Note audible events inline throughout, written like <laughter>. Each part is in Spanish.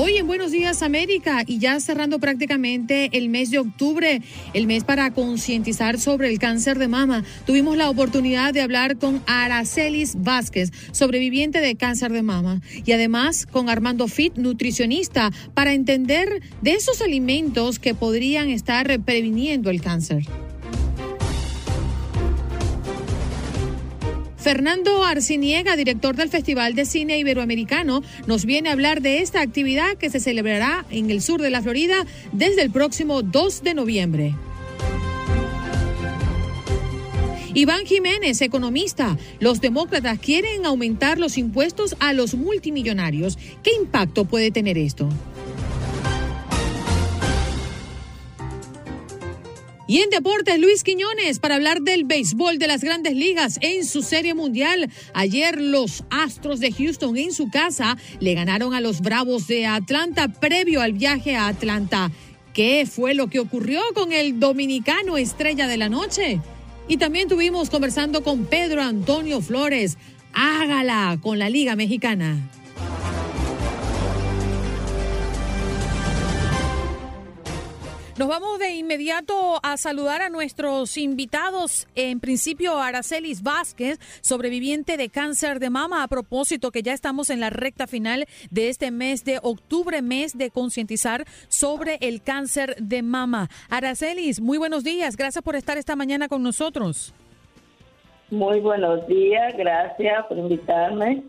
Hoy en Buenos Días América y ya cerrando prácticamente el mes de octubre, el mes para concientizar sobre el cáncer de mama, tuvimos la oportunidad de hablar con Aracelis Vázquez, sobreviviente de cáncer de mama, y además con Armando Fit, nutricionista, para entender de esos alimentos que podrían estar previniendo el cáncer. Fernando Arciniega, director del Festival de Cine Iberoamericano, nos viene a hablar de esta actividad que se celebrará en el sur de la Florida desde el próximo 2 de noviembre. Iván Jiménez, economista. Los demócratas quieren aumentar los impuestos a los multimillonarios. ¿Qué impacto puede tener esto? Y en deportes, Luis Quiñones para hablar del béisbol de las grandes ligas en su serie mundial. Ayer los Astros de Houston en su casa le ganaron a los Bravos de Atlanta previo al viaje a Atlanta. ¿Qué fue lo que ocurrió con el dominicano estrella de la noche? Y también tuvimos conversando con Pedro Antonio Flores. Hágala con la Liga Mexicana. Nos vamos de inmediato a saludar a nuestros invitados. En principio, Aracelis Vázquez, sobreviviente de cáncer de mama. A propósito, que ya estamos en la recta final de este mes de octubre, mes de concientizar sobre el cáncer de mama. Aracelis, muy buenos días. Gracias por estar esta mañana con nosotros. Muy buenos días. Gracias por invitarme.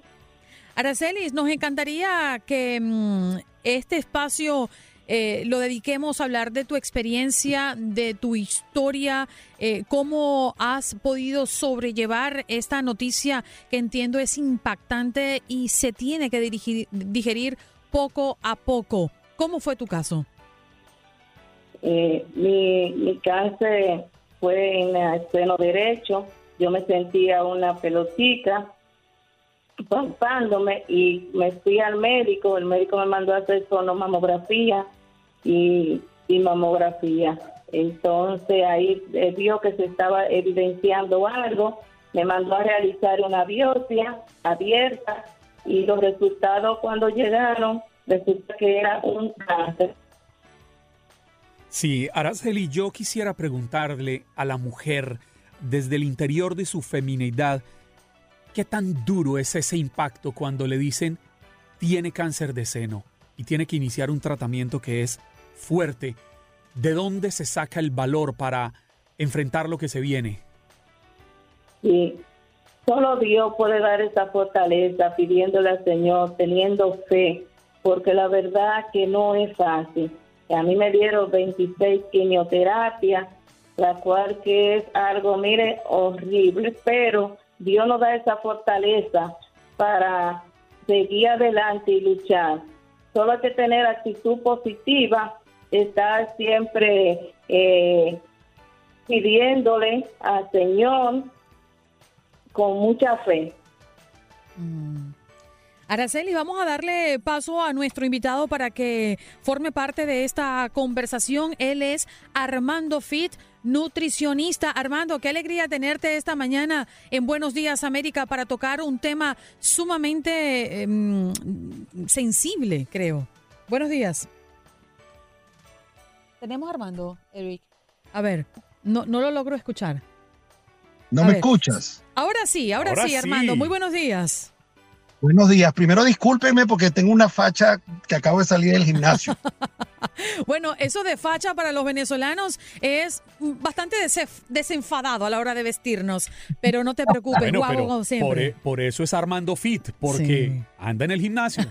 Aracelis, nos encantaría que mm, este espacio eh, lo dediquemos a hablar de tu experiencia, de tu historia, eh, cómo has podido sobrellevar esta noticia que entiendo es impactante y se tiene que digerir poco a poco. ¿Cómo fue tu caso? Eh, mi, mi cáncer fue en el seno derecho. Yo me sentía una pelotita palpándome y me fui al médico. El médico me mandó a hacer sonomamografía y, mamografía. Entonces ahí eh, vio que se estaba evidenciando algo, me mandó a realizar una biopsia abierta y los resultados cuando llegaron resulta que era un cáncer. Sí, Araceli, yo quisiera preguntarle a la mujer desde el interior de su feminidad, ¿qué tan duro es ese impacto cuando le dicen tiene cáncer de seno? y tiene que iniciar un tratamiento que es fuerte, ¿de dónde se saca el valor para enfrentar lo que se viene? Sí, solo Dios puede dar esa fortaleza pidiéndole al Señor, teniendo fe, porque la verdad que no es fácil. A mí me dieron 26 quimioterapias, la cual que es algo, mire, horrible, pero Dios nos da esa fortaleza para seguir adelante y luchar solo hay que tener actitud positiva, estar siempre eh, pidiéndole al Señor con mucha fe. Mm. Araceli, vamos a darle paso a nuestro invitado para que forme parte de esta conversación. Él es Armando Fit, nutricionista. Armando, qué alegría tenerte esta mañana en Buenos Días América para tocar un tema sumamente em, sensible, creo. Buenos días. Tenemos a Armando, Eric. A ver, no, no lo logro escuchar. ¿No me escuchas? Ahora sí, ahora, sí, Armando. Muy buenos días. Buenos días. Primero discúlpeme porque tengo una facha que acabo de salir del gimnasio. <laughs> bueno, eso de facha para los venezolanos es bastante desenfadado a la hora de vestirnos, pero no te preocupes, guapo siempre. E, por, eso es Armando Fit, porque anda en el gimnasio.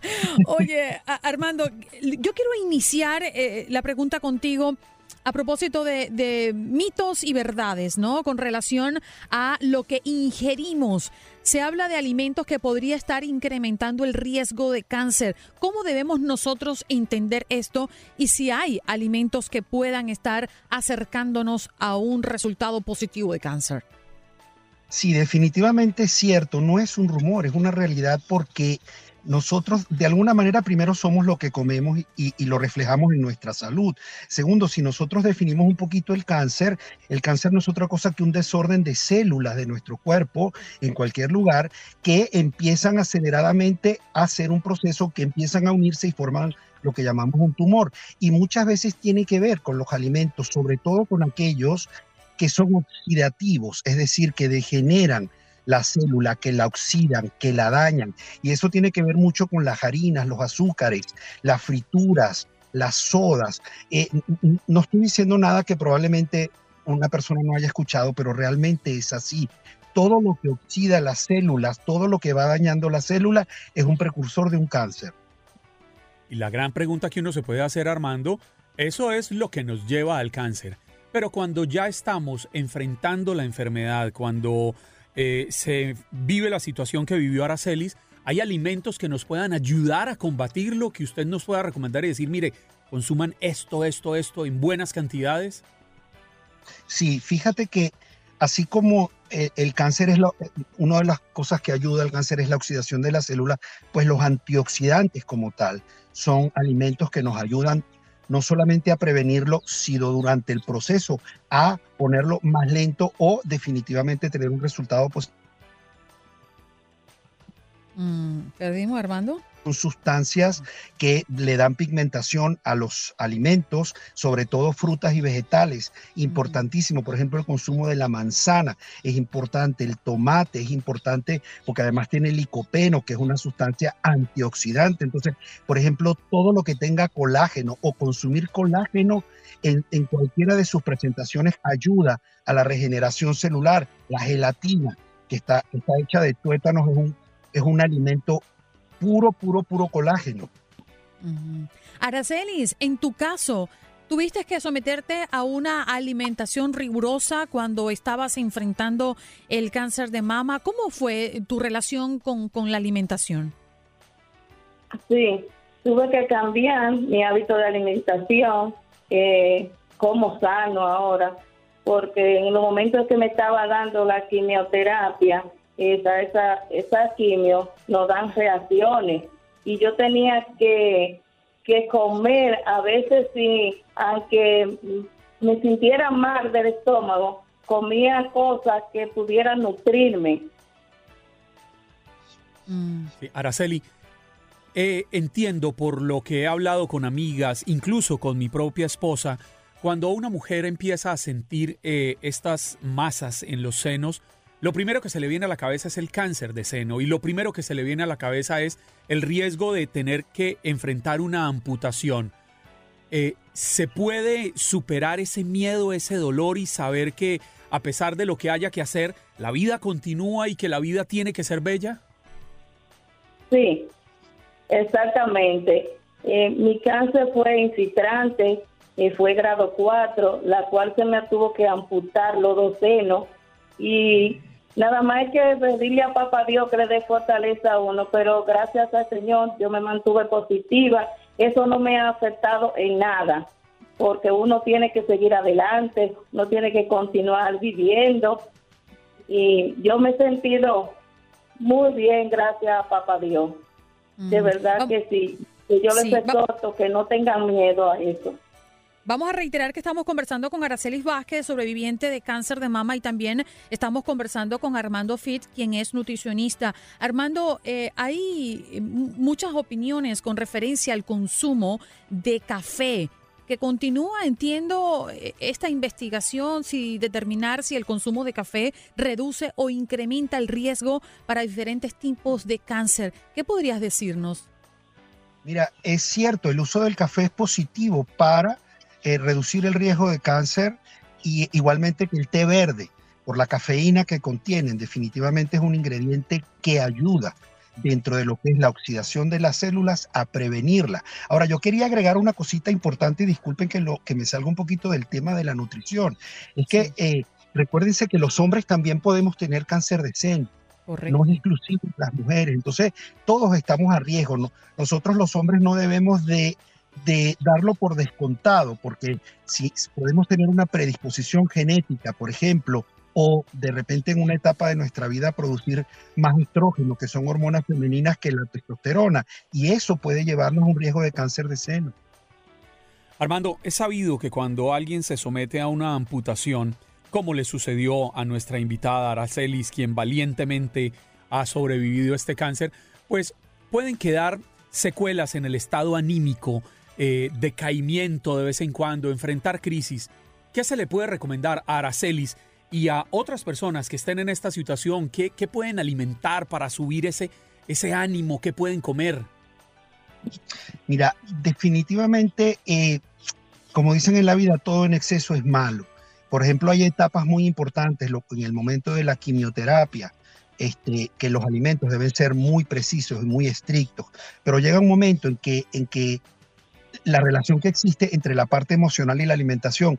<laughs> Oye, Armando, yo quiero iniciar eh, la pregunta contigo a propósito de, mitos y verdades, ¿no? Con relación a lo que ingerimos. Se habla de alimentos que podría estar incrementando el riesgo de cáncer. ¿Cómo debemos nosotros entender esto y si hay alimentos que puedan estar acercándonos a un resultado positivo de cáncer? Sí, definitivamente es cierto, no es un rumor, es una realidad porque nosotros de alguna manera primero somos lo que comemos y, lo reflejamos en nuestra salud. Segundo, si nosotros definimos un poquito el cáncer, el cáncer no es otra cosa que un desorden de células de nuestro cuerpo en cualquier lugar que empiezan aceleradamente a hacer un proceso que empiezan a unirse y forman lo que llamamos un tumor. Y muchas veces tiene que ver con los alimentos, sobre todo con aquellos que son oxidativos, es decir, que degeneran la célula, que la oxidan, que la dañan. Y eso tiene que ver mucho con las harinas, los azúcares, las frituras, las sodas. Eh, no estoy diciendo nada que probablemente una persona no haya escuchado, pero realmente es así. Todo lo que oxida las células, todo lo que va dañando la célula es un precursor de un cáncer. Y la gran pregunta que uno se puede hacer, Armando, eso es lo que nos lleva al cáncer. Pero cuando ya estamos enfrentando la enfermedad, cuando eh, se vive la situación que vivió Aracelis, ¿hay alimentos que nos puedan ayudar a combatirlo, que usted nos pueda recomendar y decir, mire, consuman esto, esto, esto en buenas cantidades? Sí, fíjate que así como eh, el cáncer es lo, una de las cosas que ayuda al cáncer es la oxidación de la célula, pues los antioxidantes como tal son alimentos que nos ayudan no solamente a prevenirlo, sino durante el proceso, a ponerlo más lento o definitivamente tener un resultado positivo. Mm, ¿Perdimos, Armando? son sustancias que le dan pigmentación a los alimentos, sobre todo frutas y vegetales. Importantísimo, por ejemplo, el consumo de la manzana es importante, el tomate es importante porque además tiene licopeno, que es una sustancia antioxidante. Entonces, por ejemplo, todo lo que tenga colágeno o consumir colágeno en, cualquiera de sus presentaciones ayuda a la regeneración celular. La gelatina, que está, está hecha de tuétanos, es un, es un alimento puro, puro, puro colágeno. Aracelis, en tu caso, ¿tuviste que someterte a una alimentación rigurosa cuando estabas enfrentando el cáncer de mama? ¿Cómo fue tu relación con, la alimentación? Sí, tuve que cambiar mi hábito de alimentación, eh, como sano ahora, porque en los momentos que me estaba dando la quimioterapia, esa, esa, esa quimio nos dan reacciones y yo tenía que, que comer a veces sí, aunque me sintiera mal del estómago, comía cosas que pudieran nutrirme. Mm. Araceli, eh, entiendo por lo que he hablado con amigas, incluso con mi propia esposa, cuando una mujer empieza a sentir eh, estas masas en los senos, lo primero que se le viene a la cabeza es el cáncer de seno y lo primero que se le viene a la cabeza es el riesgo de tener que enfrentar una amputación. Eh, ¿Se puede superar ese miedo, ese dolor y saber que a pesar de lo que haya que hacer, la vida continúa y que la vida tiene que ser bella? Sí, exactamente. Eh, mi cáncer fue infiltrante, eh, fue grado 4, la cual se me tuvo que amputar los dos senos y Nada más que pedirle a Papá Dios que le dé fortaleza a uno, pero gracias al Señor yo me mantuve positiva. Eso no me ha afectado en nada, porque uno tiene que seguir adelante, uno tiene que continuar viviendo. Y yo me he sentido muy bien, gracias a Papá Dios. De mm. verdad que sí. Y yo les exhorto que no tengan miedo a eso. Vamos a reiterar que estamos conversando con Aracelis Vázquez, sobreviviente de cáncer de mama, y también estamos conversando con Armando Fit, quien es nutricionista. Armando, eh, hay muchas opiniones con referencia al consumo de café. que continúa, entiendo, eh, esta investigación, si determinar si el consumo de café reduce o incrementa el riesgo para diferentes tipos de cáncer. ¿Qué podrías decirnos? Mira, es cierto, el uso del café es positivo para eh, reducir el riesgo de cáncer y igualmente que el té verde, por la cafeína que contienen, definitivamente es un ingrediente que ayuda dentro de lo que es la oxidación de las células a prevenirla. Ahora, yo quería agregar una cosita importante y disculpen que, lo, que me salga un poquito del tema de la nutrición. Es que eh, recuérdense que los hombres también podemos tener cáncer de seno. No es exclusivo las mujeres. Entonces, todos estamos a riesgo. Nosotros los hombres no debemos de, de darlo por descontado, porque si podemos tener una predisposición genética, por ejemplo, o de repente en una etapa de nuestra vida producir más estrógeno, que son hormonas femeninas que la testosterona, y eso puede llevarnos a un riesgo de cáncer de seno. Armando, es sabido que cuando alguien se somete a una amputación, como le sucedió a nuestra invitada Aracelis, quien valientemente ha sobrevivido a este cáncer, pues pueden quedar secuelas en el estado anímico, eh, decaimiento de vez en cuando, enfrentar crisis. ¿Qué se le puede recomendar a Aracelis y a otras personas que estén en esta situación, ¿qué, pueden alimentar para subir ese, ese ánimo? ¿Qué pueden comer? Mira, definitivamente, eh, como dicen en la vida, todo en exceso es malo. Por ejemplo, hay etapas muy importantes en el momento de la quimioterapia, este, que los alimentos deben ser muy precisos y muy estrictos, pero llega un momento en que, en que la relación que existe entre la parte emocional y la alimentación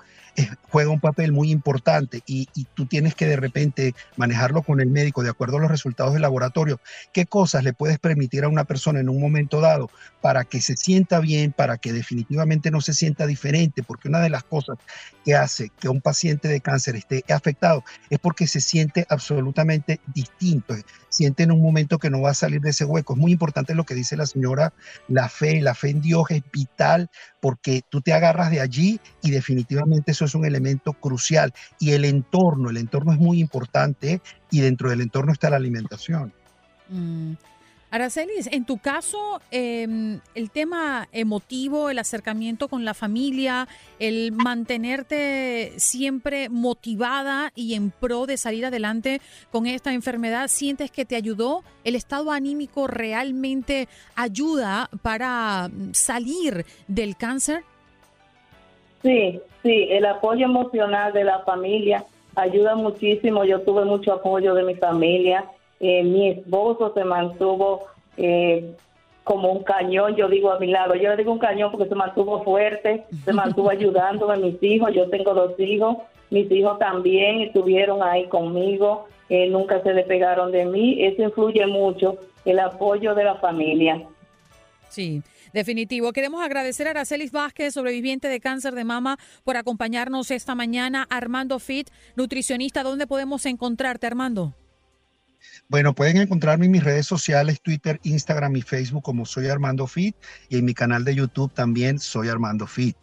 juega un papel muy importante y, tú tienes que de repente manejarlo con el médico de acuerdo a los resultados del laboratorio. ¿Qué cosas le puedes permitir a una persona en un momento dado para que se sienta bien, para que definitivamente no se sienta diferente? Porque una de las cosas que hace que un paciente de cáncer esté afectado es porque se siente absolutamente distinto, siente en un momento que no va a salir de ese hueco. Es muy importante lo que dice la señora, la fe, la fe en Dios es vital porque tú te agarras de allí y definitivamente eso es un elemento crucial. Y el entorno, el entorno es muy importante y dentro del entorno está la alimentación. Mm. Aracelis, en tu caso, em, el tema emotivo, el acercamiento con la familia, el mantenerte siempre motivada y en pro de salir adelante con esta enfermedad, ¿sientes que te ayudó? ¿El estado anímico realmente ayuda para salir del cáncer? Sí, sí, el apoyo emocional de la familia ayuda muchísimo. Yo tuve mucho apoyo de mi familia eh, mi esposo se mantuvo eh, como un cañón, yo digo a mi lado, yo le digo un cañón porque se mantuvo fuerte, se <laughs> mantuvo ayudándome, mis hijos, yo tengo dos hijos, mis hijos también estuvieron ahí conmigo, eh, nunca se despegaron de mí, eso influye mucho, el apoyo de la familia. Sí. Definitivo. Queremos agradecer a Aracelis Vázquez, sobreviviente de cáncer de mama, por acompañarnos esta mañana. Armando Fit, nutricionista, ¿dónde podemos encontrarte, Armando? Bueno, pueden encontrarme en mis redes sociales, Twitter, Instagram y Facebook como Soy Armando Fit y en mi canal de YouTube también Soy Armando Fit.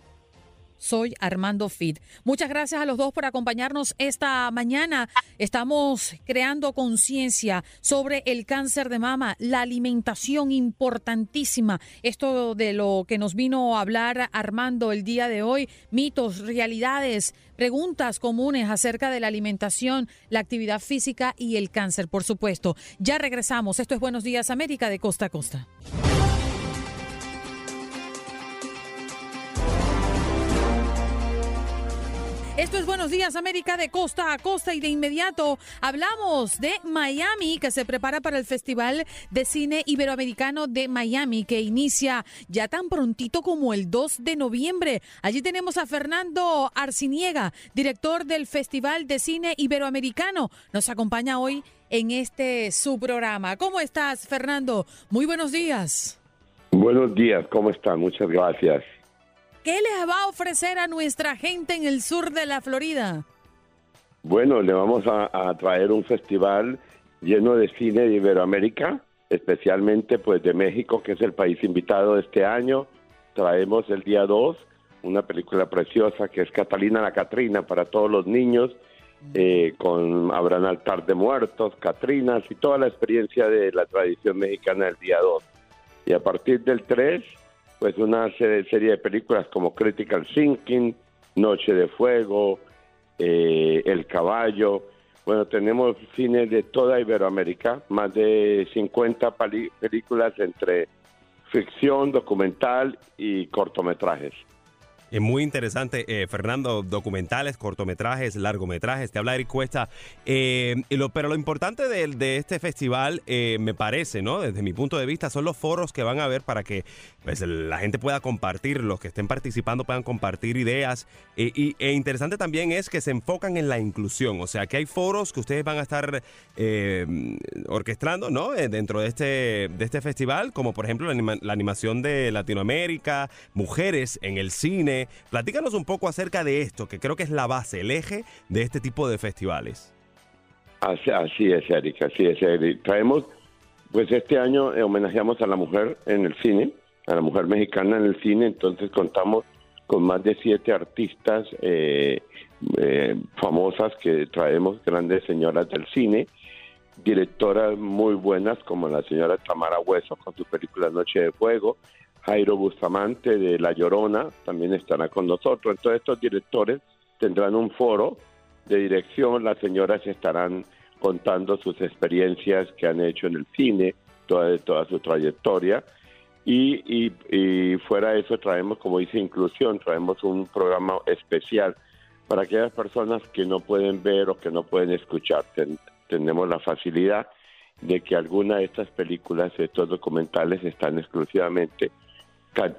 Soy Armando Fit. Muchas gracias a los dos por acompañarnos esta mañana. Estamos creando conciencia sobre el cáncer de mama, la alimentación importantísima. Esto de lo que nos vino a hablar Armando el día de hoy, mitos, realidades, preguntas comunes acerca de la alimentación, la actividad física y el cáncer, por supuesto. Ya regresamos. Esto es Buenos Días América de Costa a Costa. Esto es Buenos Días América de costa a costa y de inmediato hablamos de Miami que se prepara para el Festival de Cine Iberoamericano de Miami que inicia ya tan prontito como el 2 de noviembre. Allí tenemos a Fernando Arciniega, director del Festival de Cine Iberoamericano. Nos acompaña hoy en este su programa. ¿Cómo estás, Fernando? Muy buenos días. Buenos días, ¿cómo están? Muchas gracias. ¿Qué les va a ofrecer a nuestra gente en el sur de la Florida? Bueno, le vamos a, traer un festival lleno de cine de Iberoamérica, especialmente pues de México, que es el país invitado este año. Traemos el día 2 una película preciosa que es Catalina la Catrina para todos los niños, eh, con habrán altar de muertos, Catrinas y toda la experiencia de la tradición mexicana del día 2. Y a partir del 3 pues una serie de películas como Critical Thinking, Noche de Fuego, eh, El Caballo. Bueno, tenemos cine de toda Iberoamérica, más de 50 películas entre ficción, documental y cortometrajes. Es muy interesante, eh, Fernando, documentales, cortometrajes, largometrajes, te habla Eric Cuesta. Eh, pero lo importante de, este festival, eh, me parece, ¿no? Desde mi punto de vista, son los foros que van a haber para que pues, la gente pueda compartir, los que estén participando puedan compartir ideas. y, e interesante también es que se enfocan en la inclusión, o sea, que hay foros que ustedes van a estar orquestando, ¿no? dentro de este, de este festival, como por ejemplo la animación de Latinoamérica, mujeres en el cine Platícanos un poco acerca de esto, que creo que es la base, el eje de este tipo de festivales. Así, es, Erika, así es, Erika. Traemos, pues este año eh, homenajeamos a la mujer en el cine, a la mujer mexicana en el cine, entonces contamos con más de siete artistas eh, eh, famosas que traemos, grandes señoras del cine, directoras muy buenas como la señora Tamara Hueso con su película Noche de Fuego, Jairo Bustamante de La Llorona también estará con nosotros. Entonces estos directores tendrán un foro de dirección, las señoras estarán contando sus experiencias que han hecho en el cine, toda, toda su trayectoria. Y, fuera de eso traemos, como dice Inclusión, traemos un programa especial para aquellas personas que no pueden ver o que no pueden escuchar. tenemos la facilidad de que alguna de estas películas, estos documentales están exclusivamente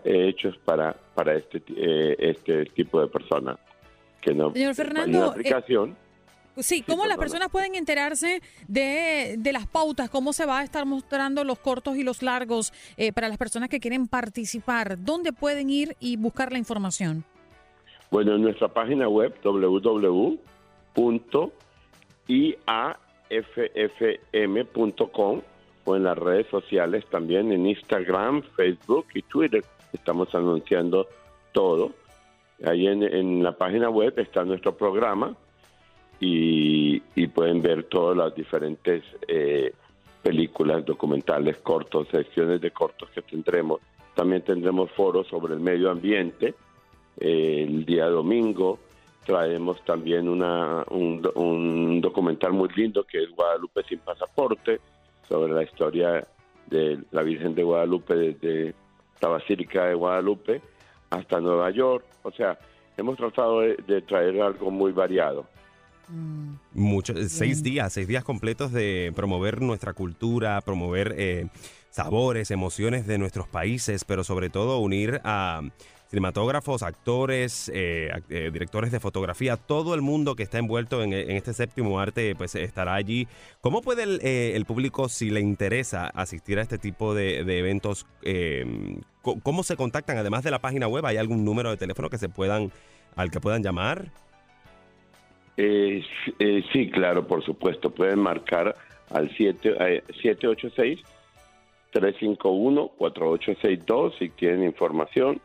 hechos para, para este, eh, este tipo de personas. Que no, Señor Fernando, eh, aplicación. Sí, ¿cómo las personas pueden enterarse de, de, las pautas? ¿Cómo se va a estar mostrando los cortos y los largos eh, para las personas que quieren participar? ¿Dónde pueden ir y buscar la información? Bueno, en nuestra página web www.iaffm.com o en las redes sociales también, en Instagram, Facebook y Twitter. Estamos anunciando todo. Ahí en, la página web está nuestro programa y, pueden ver todas las diferentes eh, películas, documentales, cortos, secciones de cortos que tendremos. También tendremos foros sobre el medio ambiente. Eh, el día domingo traemos también una, un, un documental muy lindo que es Guadalupe sin pasaporte sobre la historia de la Virgen de Guadalupe desde la Basílica de Guadalupe hasta Nueva York. O sea, hemos tratado de, traer algo muy variado. Mm. Muchos, seis días, seis días completos de promover nuestra cultura, promover eh, sabores, emociones de nuestros países, pero sobre todo unir a cinematógrafos, actores, eh, eh, directores de fotografía, todo el mundo que está envuelto en, este séptimo arte, pues estará allí. ¿Cómo puede el, eh, público, si le interesa asistir a este tipo de, eventos, cómo se contactan? Además de la página web, ¿hay algún número de teléfono que se puedan, al que puedan llamar? sí, claro, por supuesto. Pueden marcar al 786 351 4862 si quieren información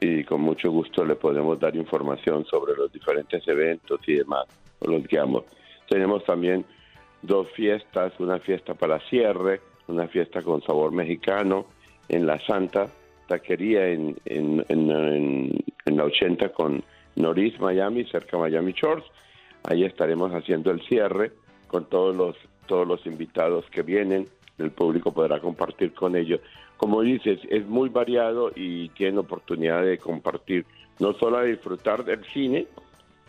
y con mucho gusto le podemos dar información sobre los diferentes eventos y demás, los guiamos. Tenemos también dos fiestas, una fiesta para cierre, una fiesta con sabor mexicano en la Santa Taquería en, en, en, la 80 con Noris, Miami, cerca de Miami Shores. Ahí estaremos haciendo el cierre con todos los, todos los invitados que vienen. El público podrá compartir con ellos como dices, es muy variado y tiene oportunidad de compartir, no solo a disfrutar del cine,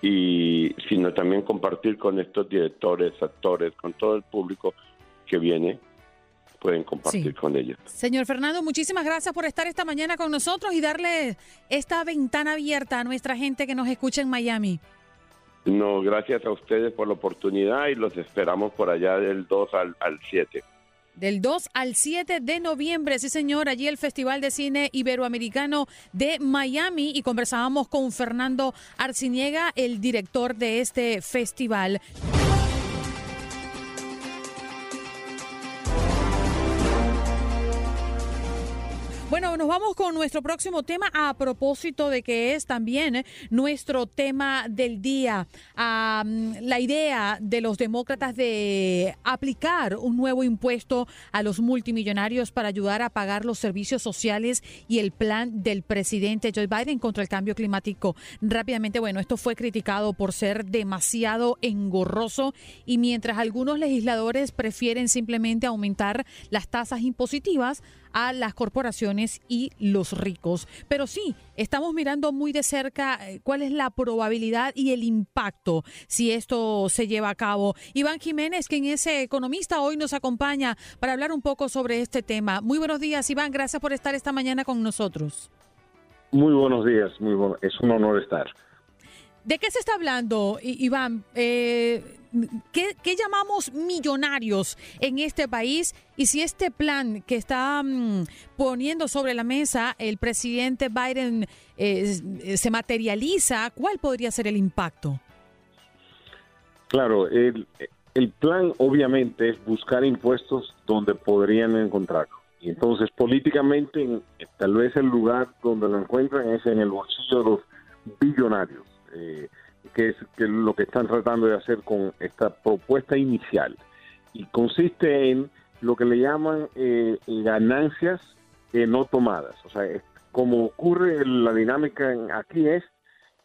y, sino también compartir con estos directores, actores, con todo el público que viene, pueden compartir con ellos. Señor Fernando, muchísimas gracias por estar esta mañana con nosotros y darle esta ventana abierta a nuestra gente que nos escucha en Miami. No, gracias a ustedes por la oportunidad y los esperamos por allá del 2 al, al 7. Del 2 al 7 de noviembre, sí señor, allí el Festival de Cine Iberoamericano de Miami y conversábamos con Fernando Arciniega, el director de este festival. Bueno, nos vamos con nuestro próximo tema a propósito de que es también nuestro tema del día. la idea de los demócratas de aplicar un nuevo impuesto a los multimillonarios para ayudar a pagar los servicios sociales y el plan del presidente Joe Biden contra el cambio climático. Rápidamente, bueno, esto fue criticado por ser demasiado engorroso y mientras algunos legisladores prefieren simplemente aumentar las tasas impositivas, a las corporaciones y los ricos. Pero sí, estamos mirando muy de cerca eh, cuál es la probabilidad y el impacto si esto se lleva a cabo. Iván Jiménez, quien es economista, hoy nos acompaña para hablar un poco sobre este tema. Muy buenos días, Iván. Gracias por estar esta mañana con nosotros. Muy buenos días, muy bueno. es un honor estar. ¿De qué se está hablando, Iván? Eh, ¿qué, llamamos millonarios en este país? Y si este plan que está mm, poniendo sobre la mesa el presidente Biden eh, se materializa, ¿cuál podría ser el impacto? Claro, el, plan obviamente es buscar impuestos donde podrían encontrarlo. Y entonces políticamente tal vez el lugar donde lo encuentran es en el bolsillo de los billonarios eh, que es lo que están tratando de hacer con esta propuesta inicial. Y consiste en lo que le llaman eh, ganancias no tomadas. O sea, como ocurre la dinámica aquí es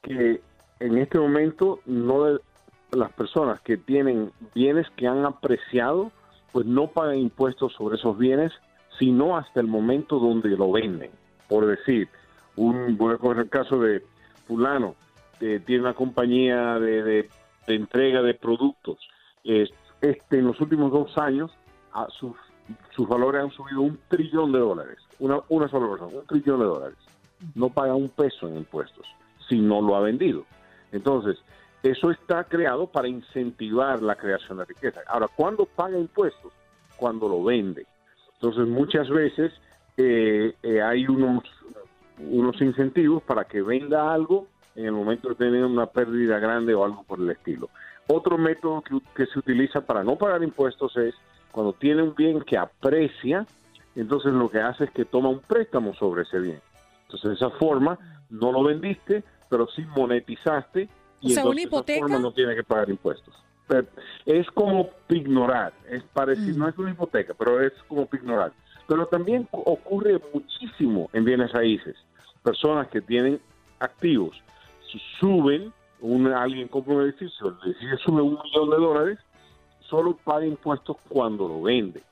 que en este momento no las personas que tienen bienes que han apreciado, pues no pagan impuestos sobre esos bienes, sino hasta el momento donde lo venden. Por decir, un, voy a coger el caso de fulano, tiene una compañía de, entrega de productos. Este, en los últimos dos años, sus valores han subido un trillón de dólares. Una, una sola persona, un trillón de dólares. No paga un peso en impuestos si no lo ha vendido. Entonces, eso está creado para incentivar la creación de riqueza. Ahora, ¿cuándo paga impuestos? Cuando lo vende. Entonces, muchas veces eh, eh, hay unos, unos incentivos para que venda algo en el momento de tener una pérdida grande o algo por el estilo. Otro método que, se utiliza para no pagar impuestos es cuando tiene un bien que aprecia, entonces lo que hace es que toma un préstamo sobre ese bien. Entonces de esa forma no lo vendiste, pero sí monetizaste y entonces de esa forma no tiene que pagar impuestos. es como ignorar, es parecido, mm. no es una hipoteca, pero es como ignorar. Pero también ocurre muchísimo en bienes raíces. Personas que tienen activos suben, un, alguien compra un edificio, edificio sube un millón de dólares, solo paga impuestos cuando lo vende.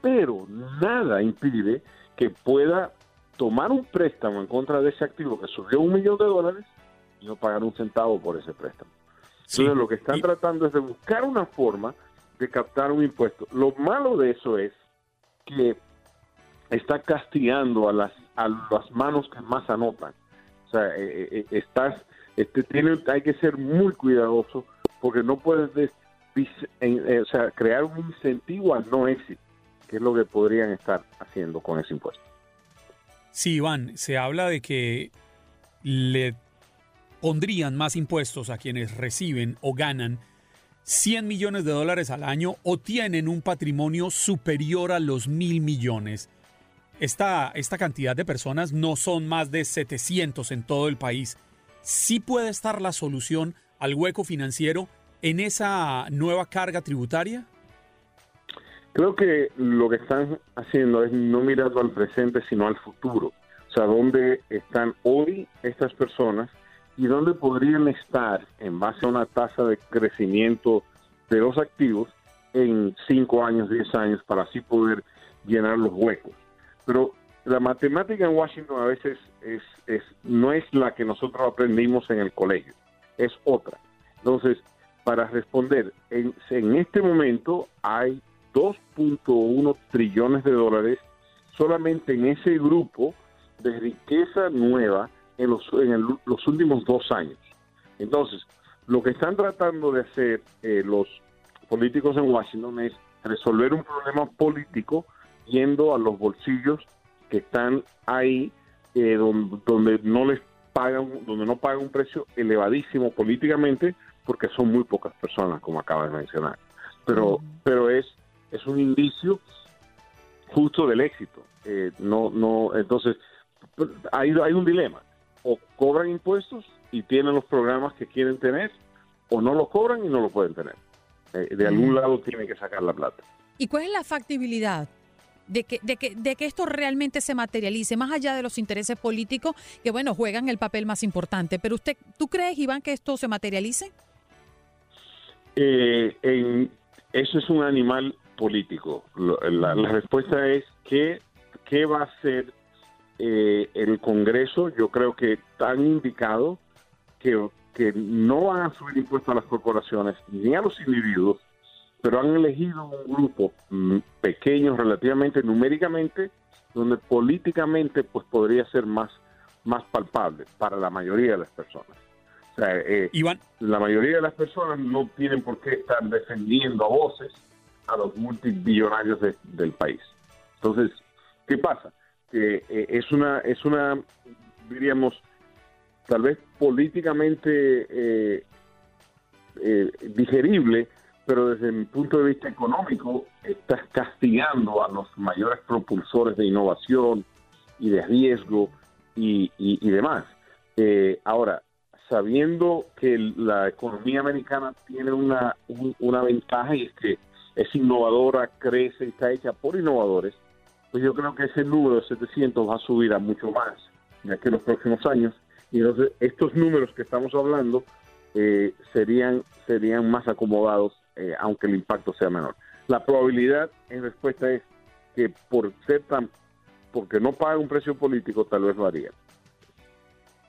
Pero nada impide que pueda tomar un préstamo en contra de ese activo que subió un millón de dólares y no pagar un centavo por ese préstamo. Entonces lo que están tratando es de buscar una forma de captar un impuesto. Lo malo de eso es que está castigando a las, a las manos que más anotan. O sea, eh, eh, estás este, tiene, hay que ser muy cuidadoso porque no puedes eh, o sea, crear un incentivo al no éxito, que es lo que podrían estar haciendo con ese impuesto. Sí, Iván, se habla de que le pondrían más impuestos a quienes reciben o ganan 100 millones de dólares al año o tienen un patrimonio superior a los mil millones. Esta, esta cantidad de personas no son más de 700 en todo el país sí puede estar la solución al hueco financiero en esa nueva carga tributaria? Creo que lo que están haciendo es no mirando al presente, sino al futuro. O sea, dónde están hoy estas personas y dónde podrían estar en base a una tasa de crecimiento de los activos en 5 años, 10 años, para así poder llenar los huecos. Pero la matemática en Washington a veces es, es, no es la que nosotros aprendimos en el colegio, es otra. Entonces, para responder, en, en este momento hay 2.1 trillones de dólares solamente en ese grupo de riqueza nueva en los, en los últimos dos años. Entonces, lo que están tratando de hacer eh, los políticos en Washington es resolver un problema político yendo a los bolsillos que están ahí eh, donde, no les pagan, donde no pagan un precio elevadísimo políticamente, porque son muy pocas personas, como acaba de mencionar. Pero, pero es, es un indicio justo del éxito. Eh, no, no, entonces hay, hay un dilema. O cobran impuestos y tienen los programas que quieren tener, o no los cobran y no lo pueden tener. Eh, de algún lado tienen que sacar la plata. ¿Y cuál es la factibilidad de que, de, que, de que esto realmente se materialice, más allá de los intereses políticos, que bueno, juegan el papel más importante? Pero usted, ¿tú crees, Iván, que esto se materialice? Eh, en, eso es un animal político. La, respuesta es que qué va a hacer eh, el Congreso. Yo creo que han indicado que, que no van a subir impuestos a las corporaciones ni a los individuos, pero han elegido un grupo mm, pequeño relativamente numéricamente, donde políticamente pues podría ser más, más palpable para la mayoría de las personas. O sea, eh, la mayoría de las personas no tienen por qué estar defendiendo a voces a los multibillonarios del país. Entonces, ¿qué pasa? Que eh, es una, es una, diríamos, tal vez políticamente eh, digerible, pero desde mi punto de vista económico, estás castigando a los mayores propulsores de innovación y de riesgo y, y demás. ahora, sabiendo que la economía americana tiene una, una ventaja y es que es innovadora, crece y está hecha por innovadores, pues yo creo que ese número de 700 va a subir a mucho más ya que en los próximos años. Y entonces estos números que estamos hablando eh, serían, serían más acomodados, eh, aunque el impacto sea menor. La probabilidad en respuesta es que por ser tan, porque no paga un precio político, tal vez varía.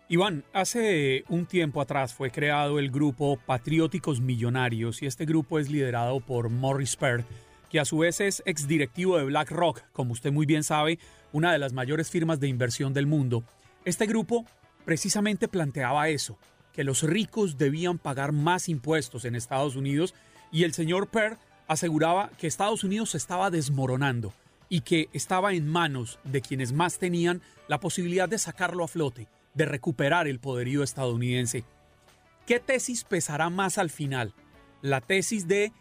Iván, hace un tiempo atrás fue creado el grupo Patrióticos Millonarios y este grupo es liderado por Morris Pearl, que a su vez es exdirectivo de BlackRock, como usted muy bien sabe, una de las mayores firmas de inversión del mundo. Este grupo precisamente planteaba eso, que los ricos debían pagar más impuestos en Estados Unidos y el señor Pearl aseguraba que Estados Unidos se estaba desmoronando y que estaba en manos de quienes más tenían la posibilidad de sacarlo a flote de recuperar el poderío estadounidense. ¿Qué tesis pesará más al final? ¿La tesis de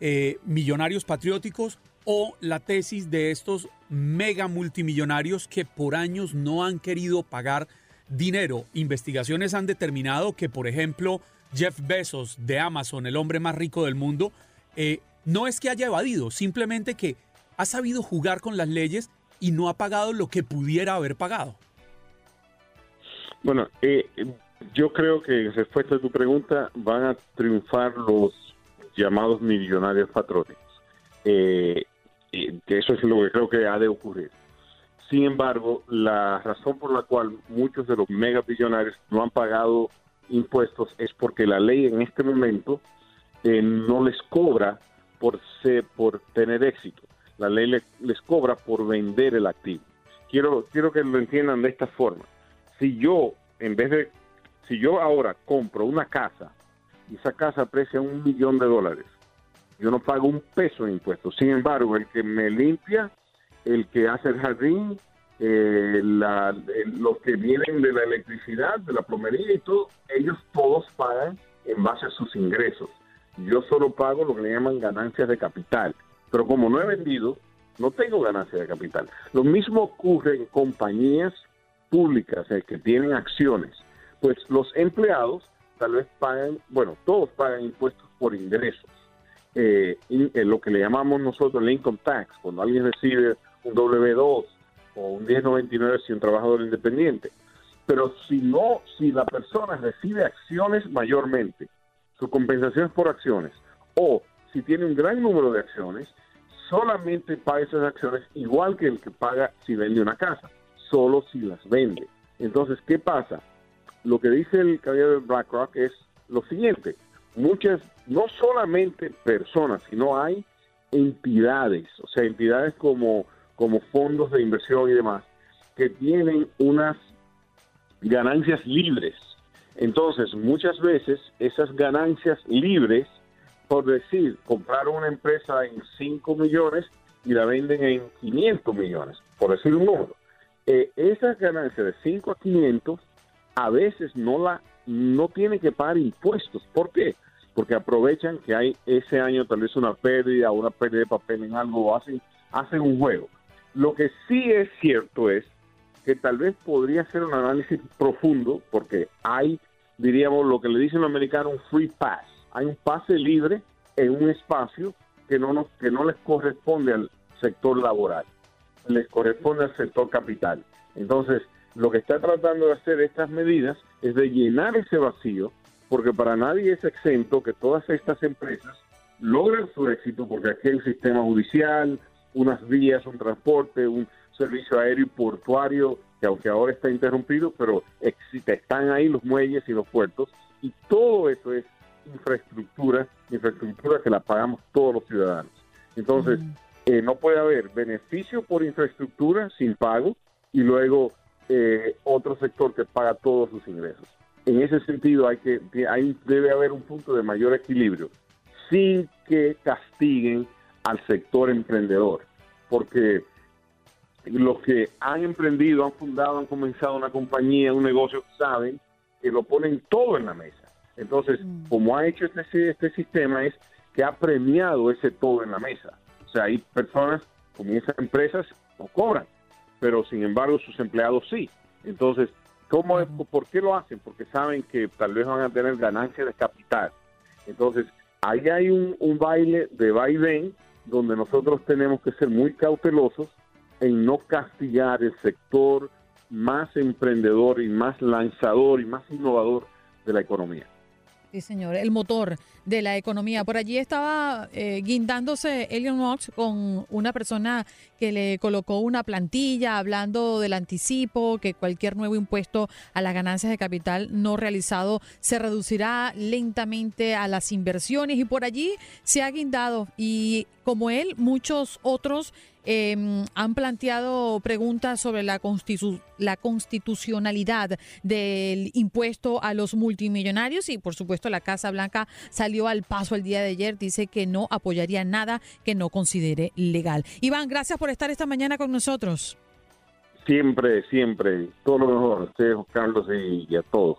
eh, millonarios patrióticos o la tesis de estos mega multimillonarios que por años no han querido pagar dinero? Investigaciones han determinado que, por ejemplo, Jeff Bezos de Amazon, el hombre más rico del mundo, eh, no es que haya evadido, simplemente que ha sabido jugar con las leyes y no ha pagado lo que pudiera haber pagado. Bueno, eh, yo creo que en respuesta a tu pregunta van a triunfar los llamados millonarios patrióticos. Eh, que eso es lo que creo que ha de ocurrir. Sin embargo, la razón por la cual muchos de los megabillonarios no han pagado impuestos es porque la ley en este momento eh, no les cobra por ser, por tener éxito. La ley les, cobra por vender el activo. Quiero, quiero que lo entiendan de esta forma si yo, en vez de, si yo ahora compro una casa y esa casa aprecia un millón de dólares, yo no pago un peso de impuestos. Sin embargo, el que me limpia, el que hace el jardín, eh, los que vienen de la electricidad, de la plomería y todo, ellos todos pagan en base a sus ingresos. Yo solo pago lo que le llaman ganancias de capital. Pero como no he vendido, no tengo ganancias de capital. Lo mismo ocurre en compañías públicas eh, que tienen acciones, pues los empleados tal vez pagan, bueno, todos pagan impuestos por ingresos. Eh, eh, lo que le llamamos nosotros el income tax, cuando alguien recibe un W2 o un 1099 si un trabajador independiente. Pero si no, si la persona recibe acciones mayormente, su compensación es por acciones, o si tiene un gran número de acciones, solamente paga esas acciones igual que el que paga si vende una casa solo si las vende. Entonces, ¿qué pasa? Lo que dice el caballero de BlackRock es lo siguiente, muchas, no solamente personas, sino hay entidades, o sea, entidades como, como fondos de inversión y demás, que tienen unas ganancias libres. Entonces, muchas veces esas ganancias libres, por decir, compraron una empresa en 5 millones y la venden en 500 millones, por decir un número eh, esas ganancias de 5 a 500 a veces no la no tienen que pagar impuestos. ¿Por qué? Porque aprovechan que hay ese año tal vez una pérdida una pérdida de papel en algo o hacen, hacen un juego. Lo que sí es cierto es que tal vez podría ser un análisis profundo, porque hay, diríamos, lo que le dicen los americanos, un free pass. Hay un pase libre en un espacio que no, nos, que no les corresponde al sector laboral, les corresponde al sector capital. Entonces, lo que está tratando de hacer estas medidas es de llenar ese vacío, porque para nadie es exento que todas estas empresas logren su éxito, porque aquí hay un sistema judicial, unas vías, un transporte, un servicio aéreo y portuario, que aunque ahora está interrumpido, pero existe, están ahí los muelles y los puertos, y todo eso es infraestructura, infraestructura que la pagamos todos los ciudadanos. Entonces, eh, no puede haber beneficio por infraestructura sin pago y luego eh, otro sector que paga todos sus ingresos. En ese sentido, hay que hay, debe haber un punto de mayor equilibrio, sin que castiguen al sector emprendedor, porque los que han emprendido, han fundado, han comenzado una compañía, un negocio, saben que lo ponen todo en la mesa. Entonces, como ha hecho este, este sistema es que ha premiado ese todo en la mesa. O sea, hay personas, comienzan empresas, no cobran, pero sin embargo sus empleados sí. Entonces, ¿cómo es, ¿por qué lo hacen? Porque saben que tal vez van a tener ganancias de capital. Entonces, ahí hay un, un baile de vaivén donde nosotros tenemos que ser muy cautelosos en no castigar el sector más emprendedor y más lanzador y más innovador de la economía. Sí, señor, el motor de la economía. Por allí estaba eh, guindándose Elon Musk con una persona que le colocó una plantilla hablando del anticipo, que cualquier nuevo impuesto a las ganancias de capital no realizado se reducirá lentamente a las inversiones y por allí se ha guindado y como él, muchos otros eh, han planteado preguntas sobre la, constitu la constitucionalidad del impuesto a los multimillonarios y por supuesto la Casa Blanca salió al paso el día de ayer, dice que no apoyaría nada que no considere legal. Iván, gracias por estar esta mañana con nosotros. Siempre, siempre, todo lo mejor a ustedes, Carlos, y a todos.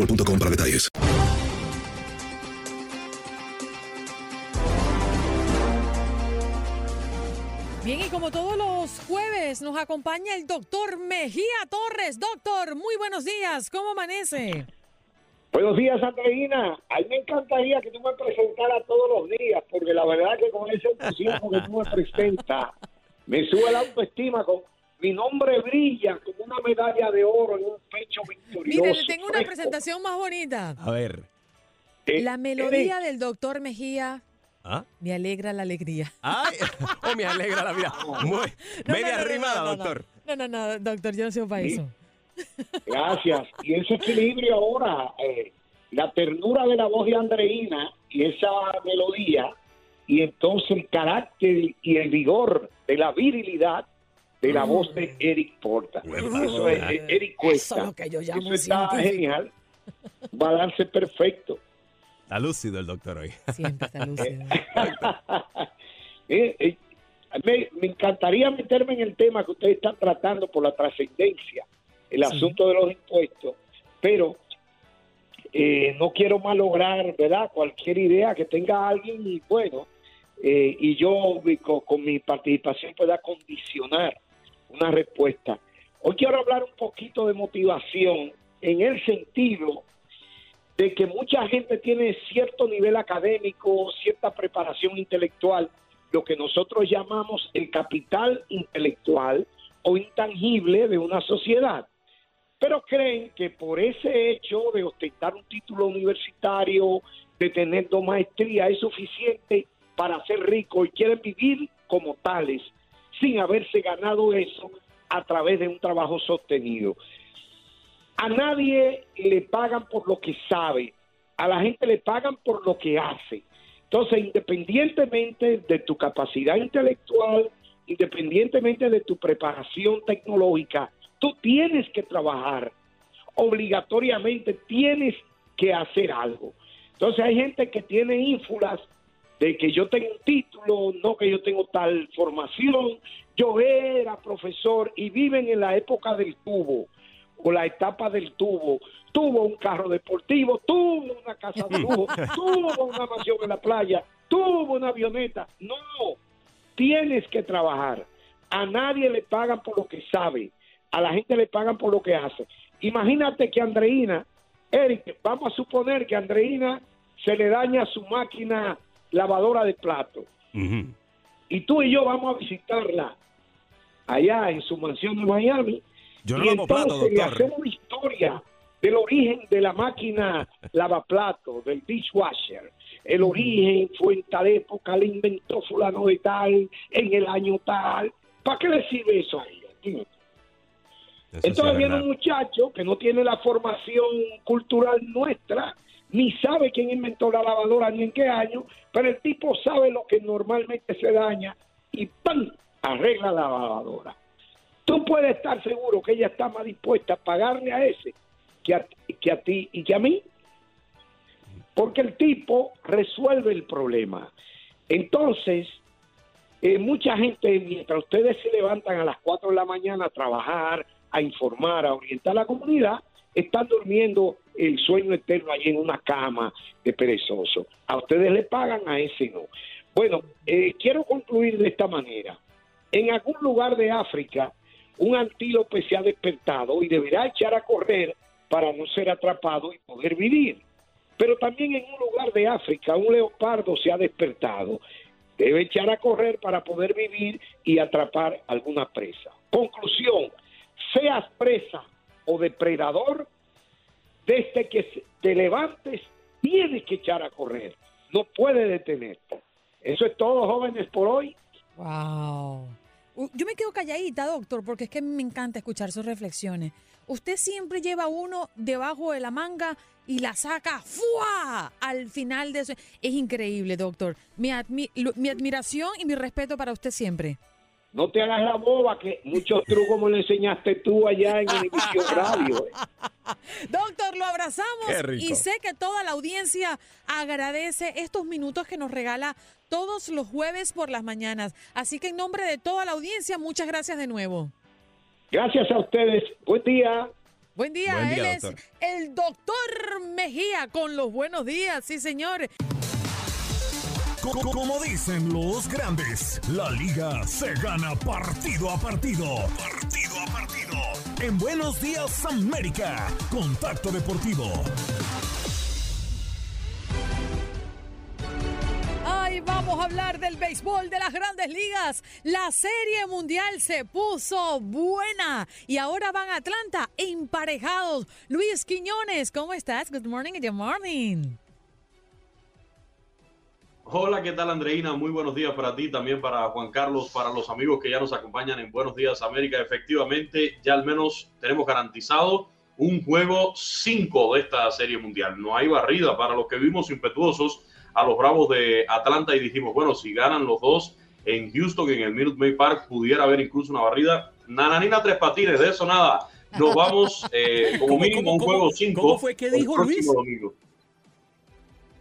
boostmobile.com para detalles. Bien, y como todos los jueves nos acompaña el doctor Mejía Torres. Doctor, muy buenos días. ¿Cómo amanece? Buenos días, Andreina. A mí me encantaría que tú me presentaras todos los días, porque la verdad que con ese entusiasmo que tú me presentas, me sube la autoestima. Con, mi nombre brilla como una medalla de oro en un pecho victorioso. Mire, le tengo una presentación más bonita. A ver. Eh, La melodía del doctor Mejía ¿Ah? me alegra la alegría. Ay, <laughs> oh, me alegra la vida. Muy, No, media no, no, rimada, no, no, no. doctor. No, no, no, doctor, yo no soy para eso. Gracias. Y ese equilibrio ahora, eh, la ternura de la voz de Andreina y esa melodía, y entonces el carácter y el vigor de la virilidad de la voz de Eric Porta. Eso es, eh, Eric Cuesta. Eso es lo que yo llamo Eso está científico. genial. Va a darse perfecto. Está lúcido el doctor hoy. Siempre está <laughs> lúcido. <laughs> Eh, eh, me, me encantaría meterme en el tema que ustedes están tratando por la trascendencia, el Sí. asunto de los impuestos, pero eh, no quiero malograr, ¿verdad? Cualquier idea que tenga alguien y bueno, eh, y yo con mi participación pueda condicionar una respuesta. Hoy quiero hablar un poquito de motivación en el sentido de que mucha gente tiene cierto nivel académico, cierta preparación intelectual, lo que nosotros llamamos el capital intelectual o intangible de una sociedad. Pero creen que por ese hecho de ostentar un título universitario, de tener dos maestrías es suficiente para ser rico y quieren vivir como tales sin haberse ganado eso a través de un trabajo sostenido. A nadie le pagan por lo que sabe, a la gente le pagan por lo que hace. Entonces, independientemente de tu capacidad intelectual, independientemente de tu preparación tecnológica, tú tienes que trabajar. Obligatoriamente tienes que hacer algo. Entonces hay gente que tiene ínfulas de que yo tengo un título, no que yo tengo tal formación, yo era profesor y viven en la época del tubo o la etapa del tubo. Tuvo un carro deportivo, tuvo una casa de lujo, <laughs> tuvo una mansión en la playa, tuvo una avioneta. No, tienes que trabajar. A nadie le pagan por lo que sabe, a la gente le pagan por lo que hace. Imagínate que Andreina, Eric, vamos a suponer que Andreina se le daña su máquina lavadora de plato. Y tú y yo vamos a visitarla allá en su mansión de Miami. Yo no y lavo plato, entonces le hacemos una historia del origen de la máquina lavaplato, del dishwasher. El origen fue en tal época, le inventó fulano de tal, en el año tal. ¿Para qué le sirve eso a ella? Eso sí Entonces es viene un muchacho que no tiene la formación cultural nuestra, ni sabe quién inventó la lavadora ni en qué año, pero el tipo sabe lo que normalmente se daña y ¡pam! arregla la lavadora. Tú puedes estar seguro que ella está más dispuesta a pagarle a ese que a, que a ti y que a mí, porque el tipo resuelve el problema. Entonces, eh, mucha gente, mientras ustedes se levantan a las 4 de la mañana a trabajar, a informar, a orientar a la comunidad, están durmiendo el sueño eterno allí en una cama de perezoso. A ustedes le pagan, a ese no. Bueno, eh, quiero concluir de esta manera. En algún lugar de África, un antílope se ha despertado y deberá echar a correr para no ser atrapado y poder vivir. Pero también en un lugar de África, un leopardo se ha despertado. Debe echar a correr para poder vivir y atrapar alguna presa. Conclusión, seas presa o depredador, desde que te levantes tienes que echar a correr. No puedes detenerte. Eso es todo, jóvenes, por hoy. Wow. Yo me quedo calladita, doctor, porque es que me encanta escuchar sus reflexiones. Usted siempre lleva uno debajo de la manga y la saca ¡fua! al final de eso. Es increíble, doctor. Mi, admi- mi admiración y mi respeto para usted siempre. No te hagas la boba, que muchos trucos me lo enseñaste tú allá en Univisión Radio. eh. Doctor, lo abrazamos Qué rico. y sé que toda la audiencia agradece estos minutos que nos regala todos los jueves por las mañanas. Así que en nombre de toda la audiencia, muchas gracias de nuevo. Gracias a ustedes. Buen día. Buen día, Buen día, él doctor. es el doctor Mejía con los buenos días, sí señor. Co- co- Como dicen los grandes, la liga se gana partido a partido. Partido a partido. En Buenos Días América, Contacto Deportivo. Ay, vamos a hablar del béisbol de las grandes ligas. La serie mundial se puso buena y ahora van a Atlanta emparejados. Luis Quiñones, ¿cómo estás? Good morning, good morning. Hola, ¿qué tal Andreina? Muy buenos días para ti, también para Juan Carlos, para los amigos que ya nos acompañan en Buenos Días América. Efectivamente, ya al menos tenemos garantizado un juego 5 de esta serie mundial. No hay barrida para los que vimos impetuosos a los Bravos de Atlanta y dijimos, bueno, si ganan los dos en Houston, en el Minute Maid Park, pudiera haber incluso una barrida. Nananina tres patines, de eso nada. Nos vamos eh, como ¿Cómo- mínimo a un juego cómo- 5. cómo fue que dijo Luis?